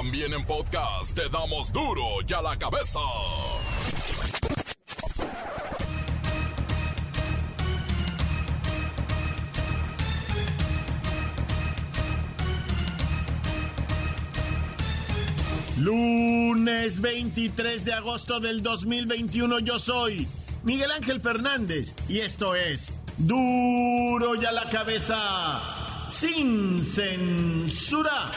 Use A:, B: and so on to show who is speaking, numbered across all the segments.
A: También en podcast te damos duro y a la cabeza.
B: Lunes 23 de agosto del 2021 yo soy Miguel Ángel Fernández y esto es Duro y a la cabeza sin censura.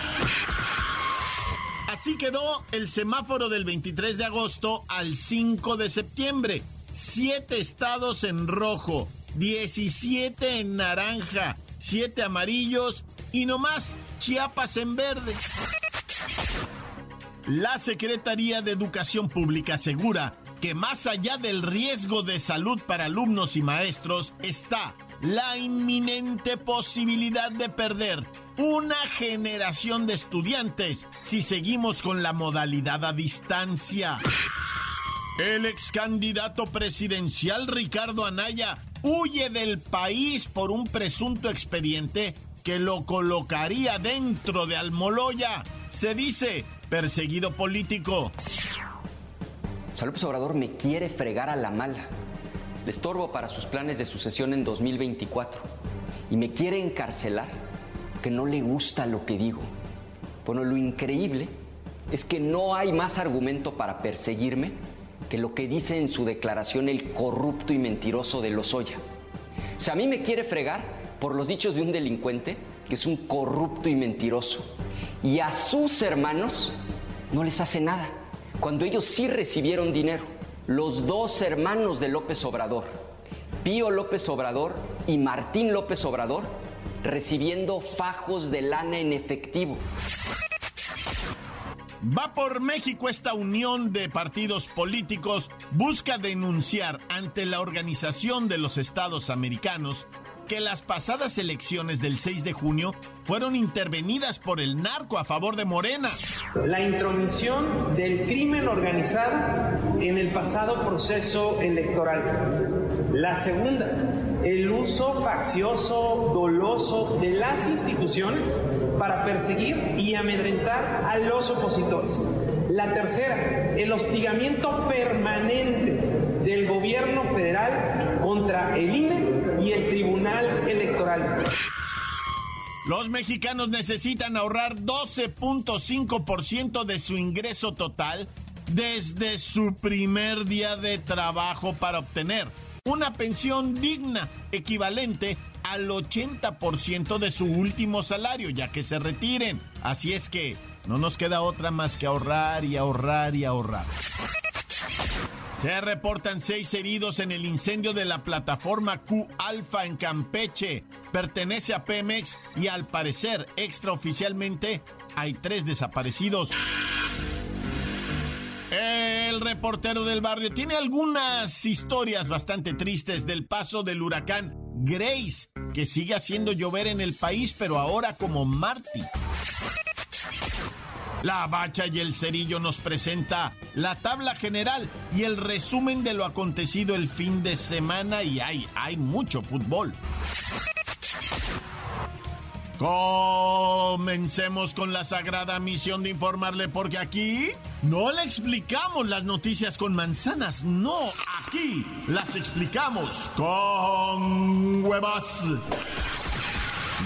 B: Así quedó el semáforo del 23 de agosto al 5 de septiembre. Siete estados en rojo, 17 en naranja, 7 amarillos y no más Chiapas en verde. La Secretaría de Educación Pública asegura que más allá del riesgo de salud para alumnos y maestros está la inminente posibilidad de perder una generación de estudiantes si seguimos con la modalidad a distancia. El ex candidato presidencial Ricardo Anaya huye del país por un presunto expediente que lo colocaría dentro de Almoloya. Se dice perseguido político.
C: López Obrador me quiere fregar a la mala. Le estorbo para sus planes de sucesión en 2024. Y me quiere encarcelar que no le gusta lo que digo. Bueno, lo increíble es que no hay más argumento para perseguirme que lo que dice en su declaración el corrupto y mentiroso de Lozoya. O sea, a mí me quiere fregar por los dichos de un delincuente que es un corrupto y mentiroso. Y a sus hermanos no les hace nada cuando ellos sí recibieron dinero. Los dos hermanos de López Obrador, Pío López Obrador y Martín López Obrador, recibiendo fajos de lana en efectivo.
B: Va por México esta unión de partidos políticos busca denunciar ante la Organización de los Estados Americanos que las pasadas elecciones del 6 de junio fueron intervenidas por el narco a favor de Morena.
D: La intromisión del crimen organizado en el pasado proceso electoral. La segunda, el uso faccioso, doloso de las instituciones para perseguir y amedrentar a los opositores. La tercera, el hostigamiento permanente del gobierno federal contra el INE y el Tribunal Electoral.
B: Los mexicanos necesitan ahorrar 12.5% de su ingreso total desde su primer día de trabajo para obtener una pensión digna equivalente al 80% de su último salario ya que se retiren. Así es que no nos queda otra más que ahorrar y ahorrar y ahorrar. Se reportan seis heridos en el incendio de la plataforma Q Alfa en Campeche. Pertenece a Pemex y al parecer extraoficialmente hay tres desaparecidos. El reportero del barrio tiene algunas historias bastante tristes del paso del huracán Grace, que sigue haciendo llover en el país, pero ahora como Marty. La Bacha y el Cerillo nos presenta la tabla general y el resumen de lo acontecido el fin de semana y hay, hay mucho fútbol. Comencemos con la sagrada misión de informarle porque aquí no le explicamos las noticias con manzanas, no, aquí las explicamos con huevas.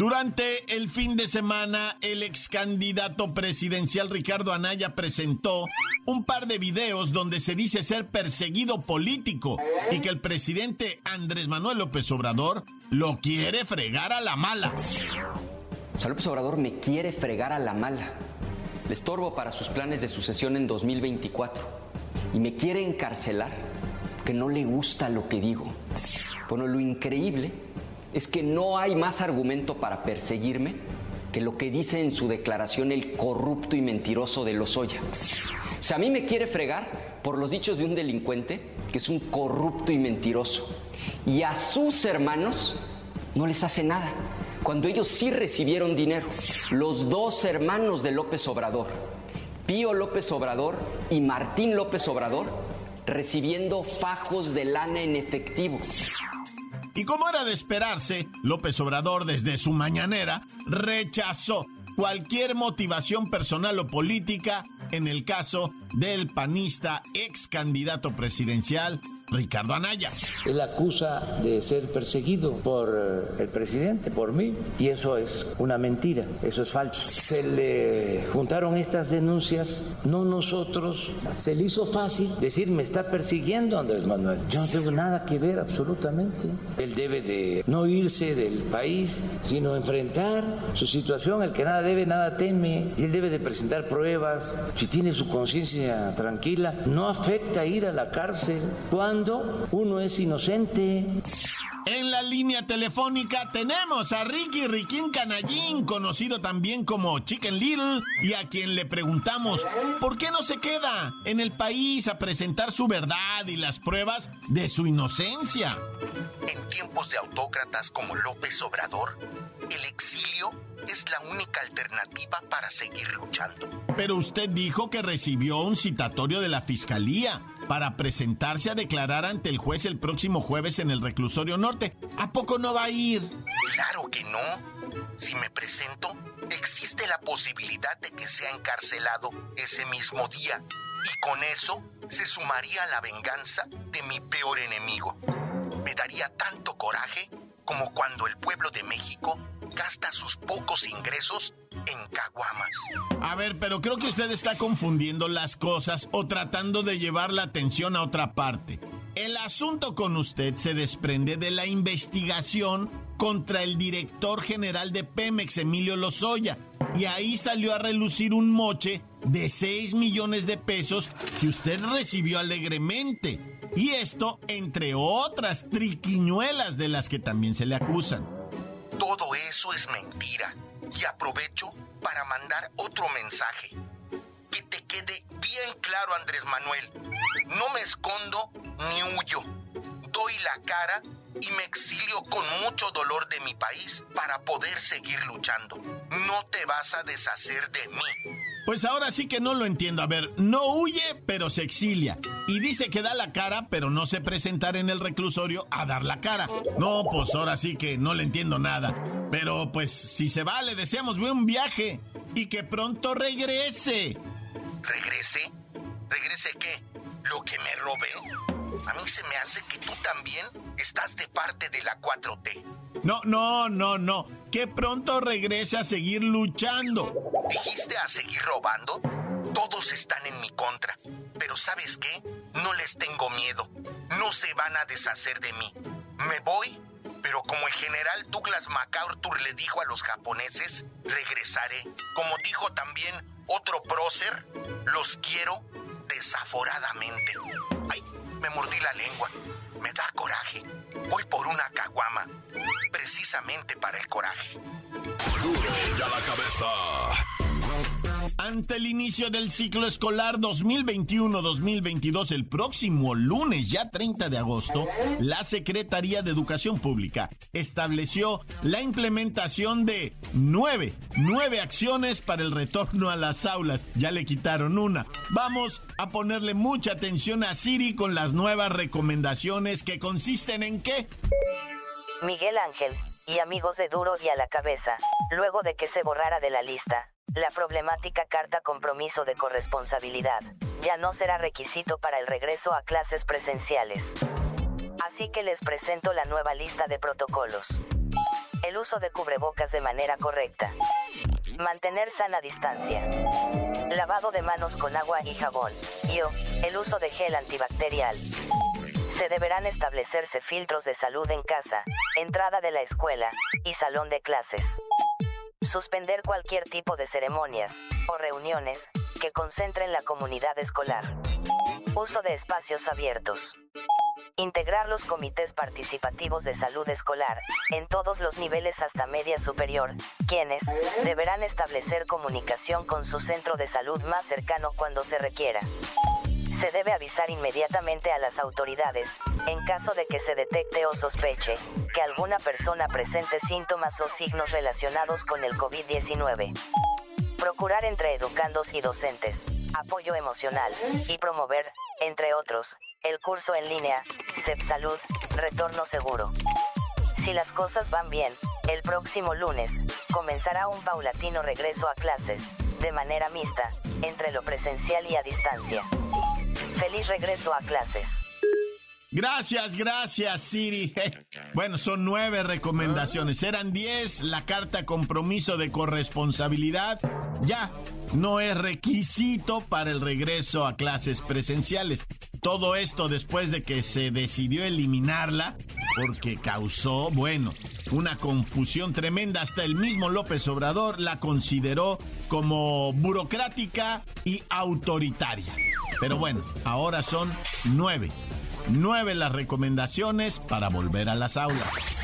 B: Durante el fin de semana, el ex candidato presidencial Ricardo Anaya presentó un par de videos donde se dice ser perseguido político y que el presidente Andrés Manuel López Obrador lo quiere fregar a la mala.
C: O López Obrador me quiere fregar a la mala. Le estorbo para sus planes de sucesión en 2024 y me quiere encarcelar que no le gusta lo que digo. Bueno, lo increíble es que no hay más argumento para perseguirme que lo que dice en su declaración el corrupto y mentiroso de Lozoya. O sea, a mí me quiere fregar por los dichos de un delincuente que es un corrupto y mentiroso. Y a sus hermanos no les hace nada, cuando ellos sí recibieron dinero. Los dos hermanos de López Obrador, Pío López Obrador y Martín López Obrador, recibiendo fajos de lana en efectivo.
B: Y como era de esperarse, López Obrador desde su mañanera rechazó cualquier motivación personal o política en el caso del panista ex candidato presidencial Ricardo Anaya.
E: Él acusa de ser perseguido por eh, el presidente, por mí, y eso es una mentira, eso es falso. Se le juntaron estas denuncias, no nosotros, se le hizo fácil decir me está persiguiendo Andrés Manuel. Yo no tengo nada que ver absolutamente. Él debe de no irse del país, sino enfrentar su situación. El que nada debe, nada teme, y él debe de presentar pruebas. Si tiene su conciencia tranquila, no afecta ir a la cárcel. Cuando uno es inocente.
B: En la línea telefónica tenemos a Ricky Riquín Canallín, conocido también como Chicken Little, y a quien le preguntamos por qué no se queda en el país a presentar su verdad y las pruebas de su inocencia.
F: En tiempos de autócratas como López Obrador, el exilio es la única alternativa para seguir luchando.
B: Pero usted dijo que recibió un citatorio de la Fiscalía para presentarse a declarar ante el juez el próximo jueves en el reclusorio norte. ¿A poco no va a ir?
F: Claro que no. Si me presento, existe la posibilidad de que sea encarcelado ese mismo día. Y con eso se sumaría a la venganza de mi peor enemigo. Me daría tanto coraje como cuando el pueblo de México gasta sus pocos ingresos en caguamas.
B: A ver, pero creo que usted está confundiendo las cosas o tratando de llevar la atención a otra parte. El asunto con usted se desprende de la investigación contra el director general de Pemex, Emilio Lozoya. Y ahí salió a relucir un moche de 6 millones de pesos que usted recibió alegremente. Y esto entre otras triquiñuelas de las que también se le acusan.
F: Todo eso es mentira y aprovecho para mandar otro mensaje. Que te quede bien claro, Andrés Manuel. No me escondo ni huyo. Doy la cara y me exilio con mucho dolor de mi país para poder seguir luchando. No te vas a deshacer de mí.
B: Pues ahora sí que no lo entiendo. A ver, no huye, pero se exilia. Y dice que da la cara, pero no se presentar en el reclusorio a dar la cara. No, pues ahora sí que no le entiendo nada. Pero pues si se va, le deseamos buen viaje y que pronto regrese.
F: ¿Regrese? ¿Regrese qué? ¿Lo que me robé? A mí se me hace que tú también estás de parte de la 4T.
B: No, no, no, no. Que pronto regrese a seguir luchando.
F: ¿Dijiste a seguir robando? Todos están en mi contra. Pero ¿sabes qué? No les tengo miedo. No se van a deshacer de mí. Me voy pero como el general Douglas MacArthur le dijo a los japoneses, regresaré. Como dijo también otro prócer, los quiero desaforadamente. Ay, me mordí la lengua. Me da coraje. Voy por una caguama. Precisamente para el coraje.
A: Ya la cabeza.
B: Ante el inicio del ciclo escolar 2021-2022, el próximo lunes, ya 30 de agosto, la Secretaría de Educación Pública estableció la implementación de nueve, nueve acciones para el retorno a las aulas. Ya le quitaron una. Vamos a ponerle mucha atención a Siri con las nuevas recomendaciones que consisten en qué.
G: Miguel Ángel y amigos de Duro y a la cabeza, luego de que se borrara de la lista la problemática carta compromiso de corresponsabilidad ya no será requisito para el regreso a clases presenciales. Así que les presento la nueva lista de protocolos. El uso de cubrebocas de manera correcta. Mantener sana distancia. Lavado de manos con agua y jabón. Y o, el uso de gel antibacterial. Se deberán establecerse filtros de salud en casa, entrada de la escuela y salón de clases. Suspender cualquier tipo de ceremonias o reuniones que concentren la comunidad escolar. Uso de espacios abiertos. Integrar los comités participativos de salud escolar, en todos los niveles hasta media superior, quienes deberán establecer comunicación con su centro de salud más cercano cuando se requiera. Se debe avisar inmediatamente a las autoridades, en caso de que se detecte o sospeche, que alguna persona presente síntomas o signos relacionados con el COVID-19. Procurar entre educandos y docentes, apoyo emocional, y promover, entre otros, el curso en línea, CEP Salud, Retorno Seguro. Si las cosas van bien, el próximo lunes, comenzará un paulatino regreso a clases, de manera mixta, entre lo presencial y a distancia. Feliz regreso a clases.
H: Gracias, gracias, Siri. Bueno, son nueve recomendaciones. Eran diez. La carta compromiso de corresponsabilidad ya no es requisito para el regreso a clases presenciales. Todo esto después de que se decidió eliminarla porque causó, bueno, una confusión tremenda. Hasta el mismo López Obrador la consideró como burocrática y autoritaria. Pero bueno, ahora son nueve. Nueve las recomendaciones para volver a las aulas.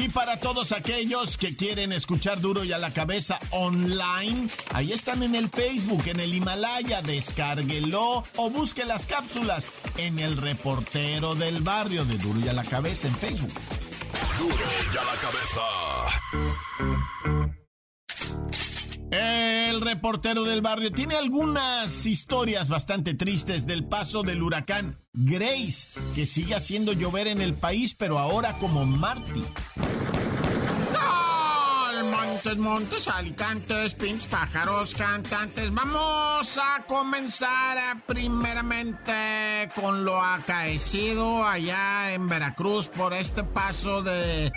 H: Y para todos aquellos que quieren escuchar duro y a la cabeza online, ahí están en el Facebook, en el Himalaya, descárguelo o busque las cápsulas en el reportero del barrio de duro y a la cabeza en Facebook.
A: Duro y a
H: la cabeza. El reportero del barrio tiene algunas historias bastante tristes del paso del huracán Grace, que sigue haciendo llover en el país, pero ahora como Marty. Montes, montes, alicantes, pájaros, cantantes. Vamos a comenzar primeramente con lo acaecido allá en Veracruz por este paso de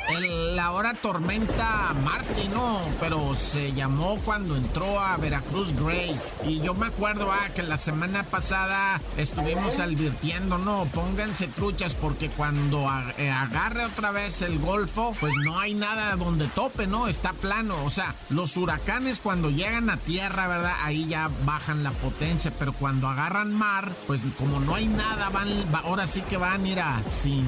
H: la hora tormenta Marty, ¿no? Pero se llamó cuando entró a Veracruz Grace. Y yo me acuerdo ah, que la semana pasada estuvimos advirtiendo, no, pónganse truchas porque cuando eh, agarre otra vez el golfo, pues no hay nada donde tope, ¿no? Está plano. O sea, los huracanes cuando llegan a tierra, ¿verdad? Ahí ya bajan la potencia, pero cuando agarran mar, pues como no hay nada, van, ahora sí que van a ir a sin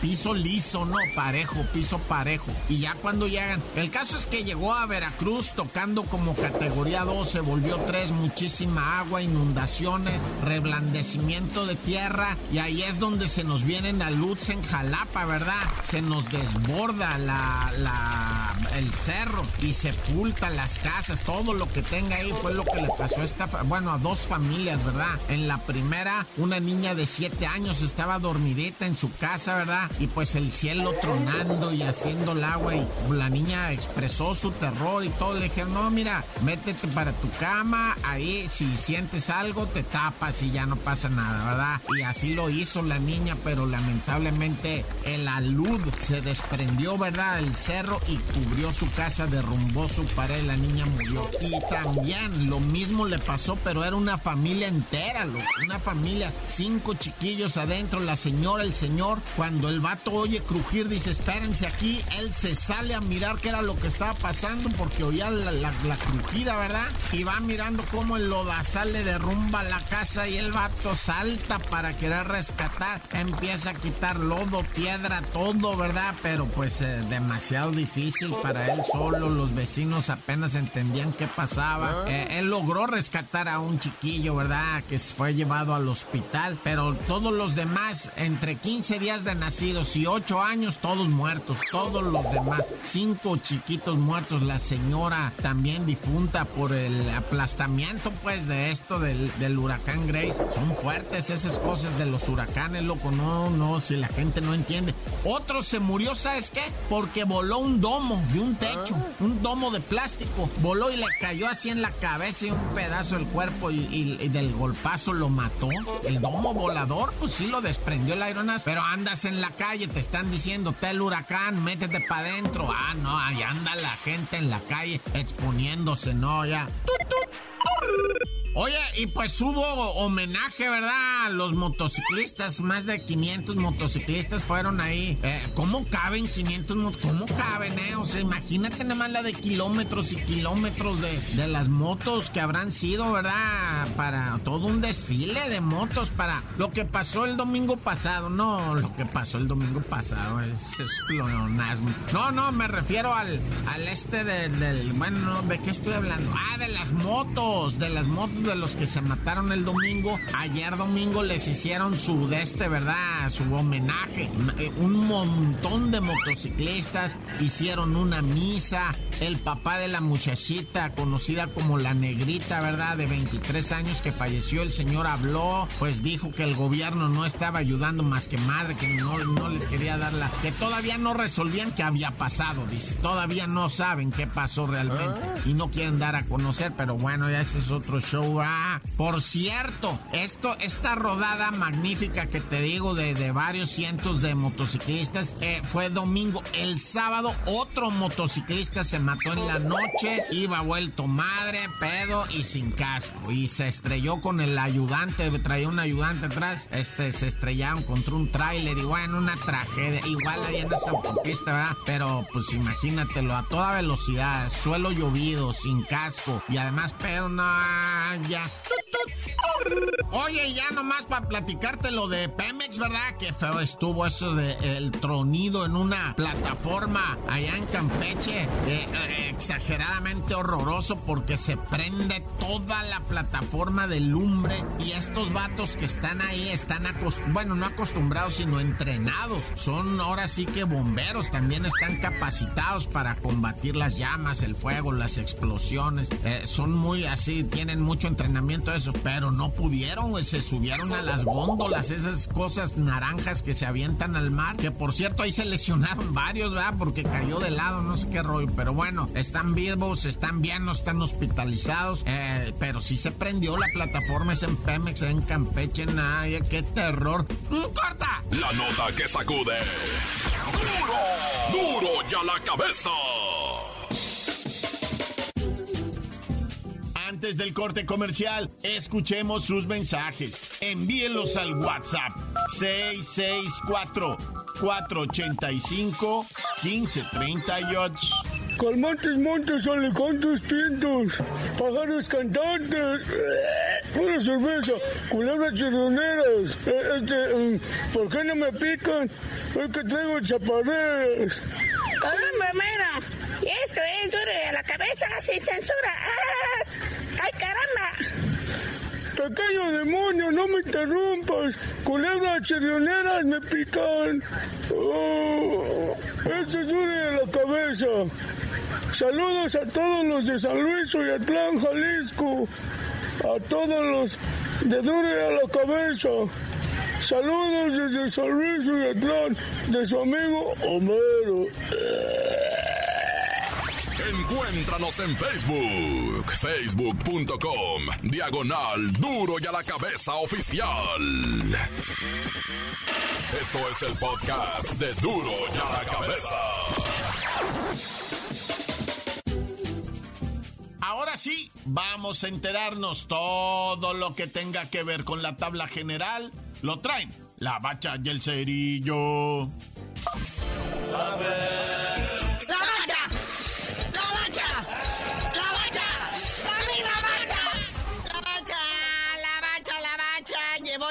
H: piso liso, ¿no? Parejo, piso parejo. Y ya cuando llegan, el caso es que llegó a Veracruz tocando como categoría 2, se volvió 3, muchísima agua, inundaciones, reblandecimiento de tierra, y ahí es donde se nos vienen a luz en Jalapa, ¿verdad? Se nos desborda la, la, el cerro y sepulta las casas, todo lo que tenga ahí fue lo que le pasó a esta, bueno, a dos familias, ¿verdad? En la primera, una niña de siete años estaba dormidita en su casa, ¿verdad? Y pues el cielo tronando y haciendo el agua y la niña expresó su terror y todo. Le dijeron, no, mira, métete para tu cama, ahí si sientes algo te tapas y ya no pasa nada, ¿verdad? Y así lo hizo la niña, pero lamentablemente el alud se desprendió, ¿verdad? El cerro y cubrió su casa de derrumbó su pared, la niña murió. Y también lo mismo le pasó, pero era una familia entera, una familia, cinco chiquillos adentro, la señora, el señor. Cuando el vato oye crujir, dice, espérense aquí, él se sale a mirar qué era lo que estaba pasando porque oía la, crujida, ¿verdad? Y va mirando cómo el lodazal le derrumba la casa y el vato salta para querer rescatar. Empieza a quitar lodo, piedra, todo, ¿verdad? Pero pues eh, demasiado difícil para él solo los vecinos apenas entendían qué pasaba. Ah. Eh, él logró rescatar a un chiquillo, ¿verdad? Que fue llevado al hospital, pero todos los demás, entre 15 días de nacidos y 8 años, todos muertos, todos los demás, cinco chiquitos muertos, la señora también difunta por el aplastamiento, pues, de esto del, del huracán Grace. Son fuertes esas cosas de los huracanes, loco, no, no, si la gente no entiende. Otro se murió, ¿sabes qué? Porque voló un domo de un techo techo. Un domo de plástico. Voló y le cayó así en la cabeza y un pedazo del cuerpo y, del golpazo lo mató. El domo volador, pues sí lo desprendió el aeronazo. Pero andas en la calle, te están diciendo, el huracán, métete para adentro. Ah, no, ahí anda la gente en la calle exponiéndose, no, ya. Oye, y pues hubo homenaje, ¿verdad? Los motociclistas, más de 500 motociclistas fueron ahí. Eh, ¿Cómo caben 500 motos? ¿Cómo caben, eh? O sea, imagínate nada más la de kilómetros y kilómetros de, de las motos que habrán sido, ¿verdad? Para todo un desfile de motos, para lo que pasó el domingo pasado. No, lo que pasó el domingo pasado es, es No, no, me refiero al, al este del... Bueno, ¿de qué estoy hablando? Ah, de las motos, de las motos de los que se mataron el domingo, ayer domingo les hicieron su de este, ¿verdad? Su homenaje. Eh, un montón de motociclistas hicieron una misa. El papá de la muchachita, conocida como la negrita, ¿verdad? De 23 años que falleció, el señor habló, pues dijo que el gobierno no estaba ayudando más que madre, que no, no les quería dar la... que todavía no resolvían qué había pasado, dice. Todavía no saben qué pasó realmente y no quieren dar a conocer, pero bueno, ya ese es otro show por cierto, esto, esta rodada magnífica que te digo de, de varios cientos de motociclistas eh, fue domingo. El sábado otro motociclista se mató en la noche, iba vuelto madre, pedo y sin casco. Y se estrelló con el ayudante, traía un ayudante atrás, este, se estrellaron contra un tráiler y bueno, una tragedia. Igual ahí en esa autopista, ¿verdad? Pero pues imagínatelo, a toda velocidad, suelo llovido, sin casco y además pedo, no, ya. Oye, ya nomás para platicarte lo de Pemex, ¿verdad? Qué feo estuvo eso de el tronido en una plataforma allá en Campeche. Eh, eh, exageradamente horroroso porque se prende toda la plataforma de lumbre y estos vatos que están ahí están acostumbrados, bueno, no acostumbrados, sino entrenados. Son ahora sí que bomberos, también están capacitados para combatir las llamas, el fuego, las explosiones. Eh, son muy así, tienen mucho entrenamiento eso, pero no pudieron, se subieron a las góndolas, esas cosas naranjas que se avientan al mar, que por cierto ahí se lesionaron varios, ¿verdad? Porque cayó de lado, no sé qué rollo, pero bueno, están vivos, están bien, no están hospitalizados, eh, pero sí se prendió la plataforma, es en Pemex, en Campeche, nadie, qué terror. ¡Mm, ¡Corta!
A: La nota que sacude. ¡Duro! ¡Duro ya la cabeza!
B: Antes del corte comercial, escuchemos sus mensajes. Envíenlos al WhatsApp 664-485-1538.
I: Calmantes montes, alicantes pintos, pájaros cantantes, pura cerveza, culebras chirroneras. Eh, este, mm, ¿por qué no me pican? Es que traigo chaparreras.
J: Mira, y esto es duro a la cabeza sin censura. ¡Ah! ¡Ay, caramba!
I: Pequeño demonio, no me interrumpas. Culebras chirrioneras me pican. Oh, esto dure la cabeza. Saludos a todos los de San Luis y Atlán, Jalisco. A todos los de Dure a la cabeza. Saludos desde San Luis y Atlán, de su amigo Homero.
A: Encuéntranos en Facebook, facebook.com, diagonal duro y a la cabeza oficial. Esto es el podcast de duro y a la cabeza.
B: Ahora sí, vamos a enterarnos todo lo que tenga que ver con la tabla general. Lo traen la bacha y el cerillo. A ver.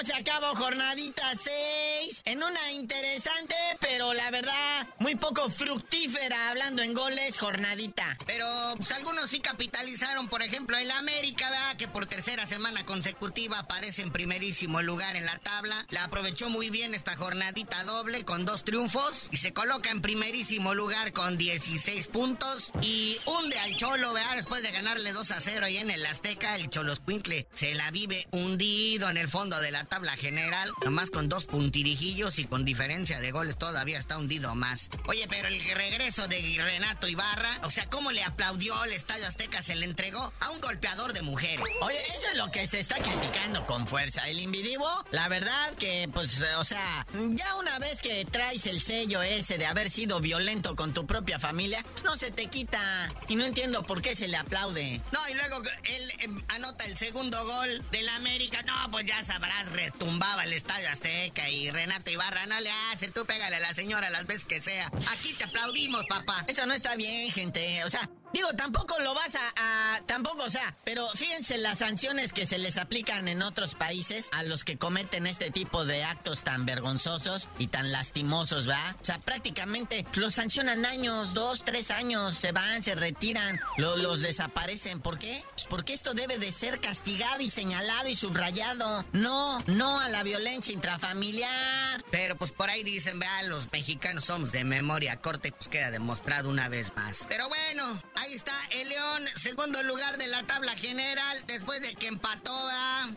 K: Se acabó jornadita 6 en una interesante, pero la verdad, muy poco fructífera, hablando en goles, jornadita.
L: Pero pues, algunos sí capitalizaron, por ejemplo, el América, ¿verdad? Que por tercera semana consecutiva aparece en primerísimo lugar en la tabla. La aprovechó muy bien esta jornadita doble con dos triunfos y se coloca en primerísimo lugar con 16 puntos y hunde al Cholo, ¿verdad? Después de ganarle 2 a 0 ahí en el Azteca, el Cholo Squinkle se la vive hundido en el fondo de la tabla general, nomás con dos puntirijillos y con diferencia de goles todavía está hundido más. Oye, pero el regreso de Renato Ibarra, o sea, ¿cómo le aplaudió el Estadio Azteca? Se le entregó a un golpeador de mujeres.
K: Oye, eso es lo que se está criticando con fuerza. El individuo, la verdad que, pues, o sea, ya una vez que traes el sello ese de haber sido violento con tu propia familia, no se te quita. Y no entiendo por qué se le aplaude.
L: No, y luego él em, anota el segundo gol del América. No, pues ya sabrás, retumbaba el Estadio Azteca y Renato Ibarra no le hace. Tú pégale a la señora las veces que sea. Aquí te aplaudimos, papá.
K: Eso no está bien, gente. O sea, Digo, tampoco lo vas a, Tampoco, o sea, pero fíjense las sanciones que se les aplican en otros países a los que cometen este tipo de actos tan vergonzosos y tan lastimosos, ¿va? O sea, prácticamente los sancionan años, dos, tres años, se van, se retiran, los desaparecen. ¿Por qué? Pues porque esto debe de ser castigado y señalado y subrayado. No, no a la violencia intrafamiliar.
L: Pero pues por ahí dicen, vean, los mexicanos somos de memoria corte, pues queda demostrado una vez más. Pero bueno, Ahí está el León, segundo lugar de la tabla general, después de que empató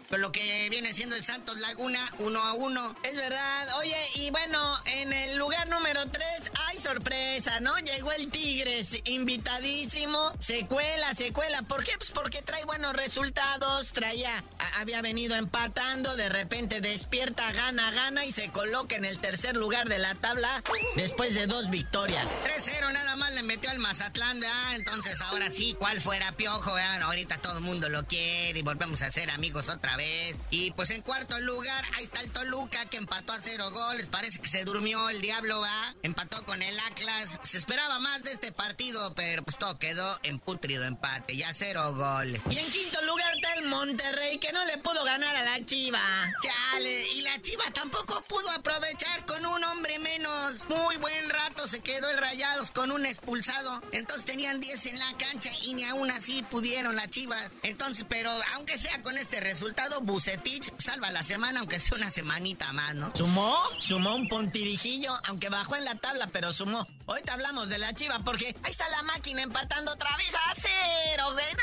L: con lo que viene siendo el Santos Laguna, uno a uno.
K: Es verdad. Oye, y bueno, en el lugar número 3 hay sorpresa, ¿no? Llegó el Tigres, invitadísimo. Secuela, secuela. ¿Por qué? Pues porque trae buenos resultados. Traía, había venido empatando, de repente despierta, gana, gana y se coloca en el tercer lugar de la tabla después de dos victorias.
L: 3-0 nada más le metió al Mazatlán, ¿verdad? entonces ahora sí, ¿cuál fuera Piojo? ahorita todo el mundo lo quiere y volvemos a ser amigos otra vez. Y pues en cuarto lugar, ahí está el Toluca que empató a cero goles. Parece que se durmió el diablo, ¿va? Empató con el Atlas. Se esperaba más de este partido, pero pues todo quedó en putrido empate, ya cero goles.
K: Y en quinto lugar está el Monterrey que no le pudo ganar a la Chiva.
L: Chale, y la Chiva tampoco pudo aprovechar con un hombre menos. Muy buen rato se quedó el Rayados con un expulsado. Entonces tenían 10 en la cancha y ni aún así pudieron las chivas. Entonces, pero aunque sea con este resultado, Bucetich salva la semana, aunque sea una semanita más, ¿no?
K: Sumó, sumó un pontirijillo, aunque bajó en la tabla, pero sumó. Ahorita hablamos de la chiva porque ahí está la máquina empatando otra vez a cero, ¿ven?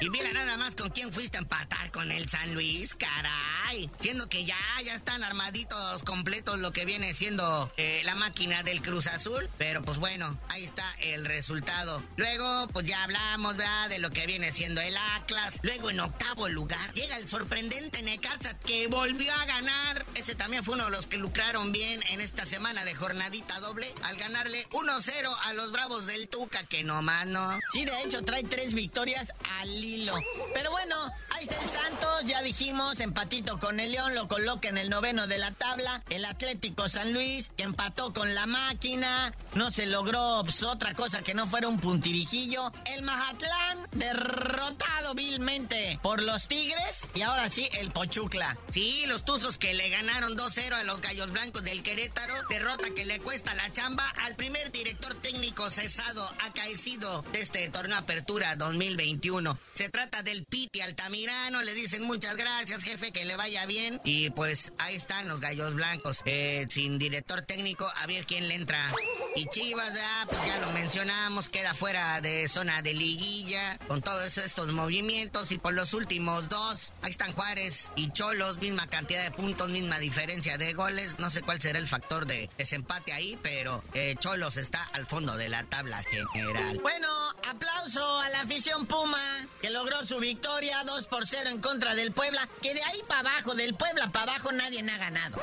L: Y mira nada más con quién fuiste a empatar con el San Luis, caray. Siendo que ya, ya están armaditos completos lo que viene siendo eh, la máquina del Cruz Azul. Pero pues bueno, ahí está el resultado. Luego, pues ya hablamos, ¿verdad? De lo que viene siendo el Atlas. Luego en octavo lugar llega el sorprendente Necaxa que volvió a ganar. Ese también fue uno de los que lucraron bien en esta semana de jornadita doble al ganarle 1-0 a los Bravos del Tuca, que nomás no.
K: Sí, de hecho trae tres victorias al hilo. Pero bueno, ahí está el Santos, ya dijimos, empatito con el León, lo coloca en el noveno de la tabla. El Atlético San Luis, que empató con la máquina, no se logró pues, otra cosa que no fuera un puntirijillo. El Mazatlán, derrotado vilmente por los Tigres. Y ahora sí, el Pochucla.
L: Sí, los Tuzos que le ganaron 2-0 a los Gallos Blancos del Querétaro. Derrota que le cuesta la chamba al primer director técnico cesado, acaecido de este torneo Apertura 2021. Se trata del Piti Altamirano. Le dicen muchas gracias, jefe, que le vaya bien. Y pues ahí están los gallos blancos. Eh, sin director técnico, a ver quién le entra. Y Chivas, ya, pues ya lo mencionamos, queda fuera de zona de liguilla. Con todos estos movimientos. Y por los últimos dos, ahí están Juárez y Cholos. Misma cantidad de puntos, misma diferencia de goles. No sé cuál será el factor de desempate ahí, pero eh, Cholos está al fondo de la tabla general.
K: Bueno, aplauso a la afición Puma que logró su victoria 2 por 0 en contra del Puebla, que de ahí para abajo, del Puebla para abajo, nadie ha ganado.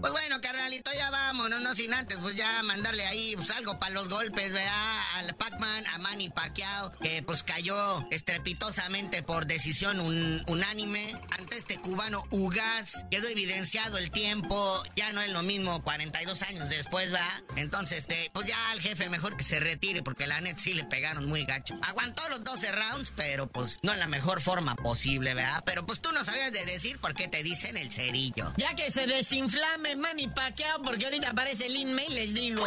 L: Pues bueno, carnalito, ya vámonos, no sin antes, pues ya mandarle ahí pues, algo para los golpes, ¿verdad? Al Pac-Man, a Manny Pacquiao, que pues cayó estrepitosamente por decisión unánime ante este cubano Ugas. Quedó evidenciado el tiempo, ya no es lo mismo 42 años después, ¿va? Entonces, este, pues ya al jefe mejor que se retire, porque la net sí le pegaron muy gacho. Aguantó los 12 rounds, pero pues no en la mejor forma posible, ¿verdad? Pero pues tú no sabías de decir por qué te dicen el cerillo.
K: Ya que se desinflame Manny Pacquiao, porque ahorita aparece el inmail, les digo.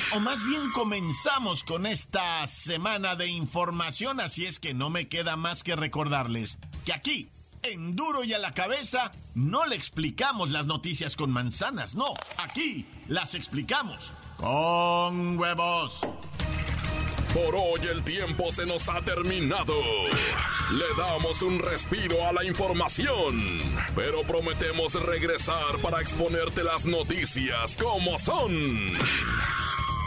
B: o más bien comenzamos con esta semana de información, así es que no me queda más que recordarles que aquí, en duro y a la cabeza, no le explicamos las noticias con manzanas, no, aquí las explicamos con huevos.
A: Por hoy el tiempo se nos ha terminado. Le damos un respiro a la información, pero prometemos regresar para exponerte las noticias como son.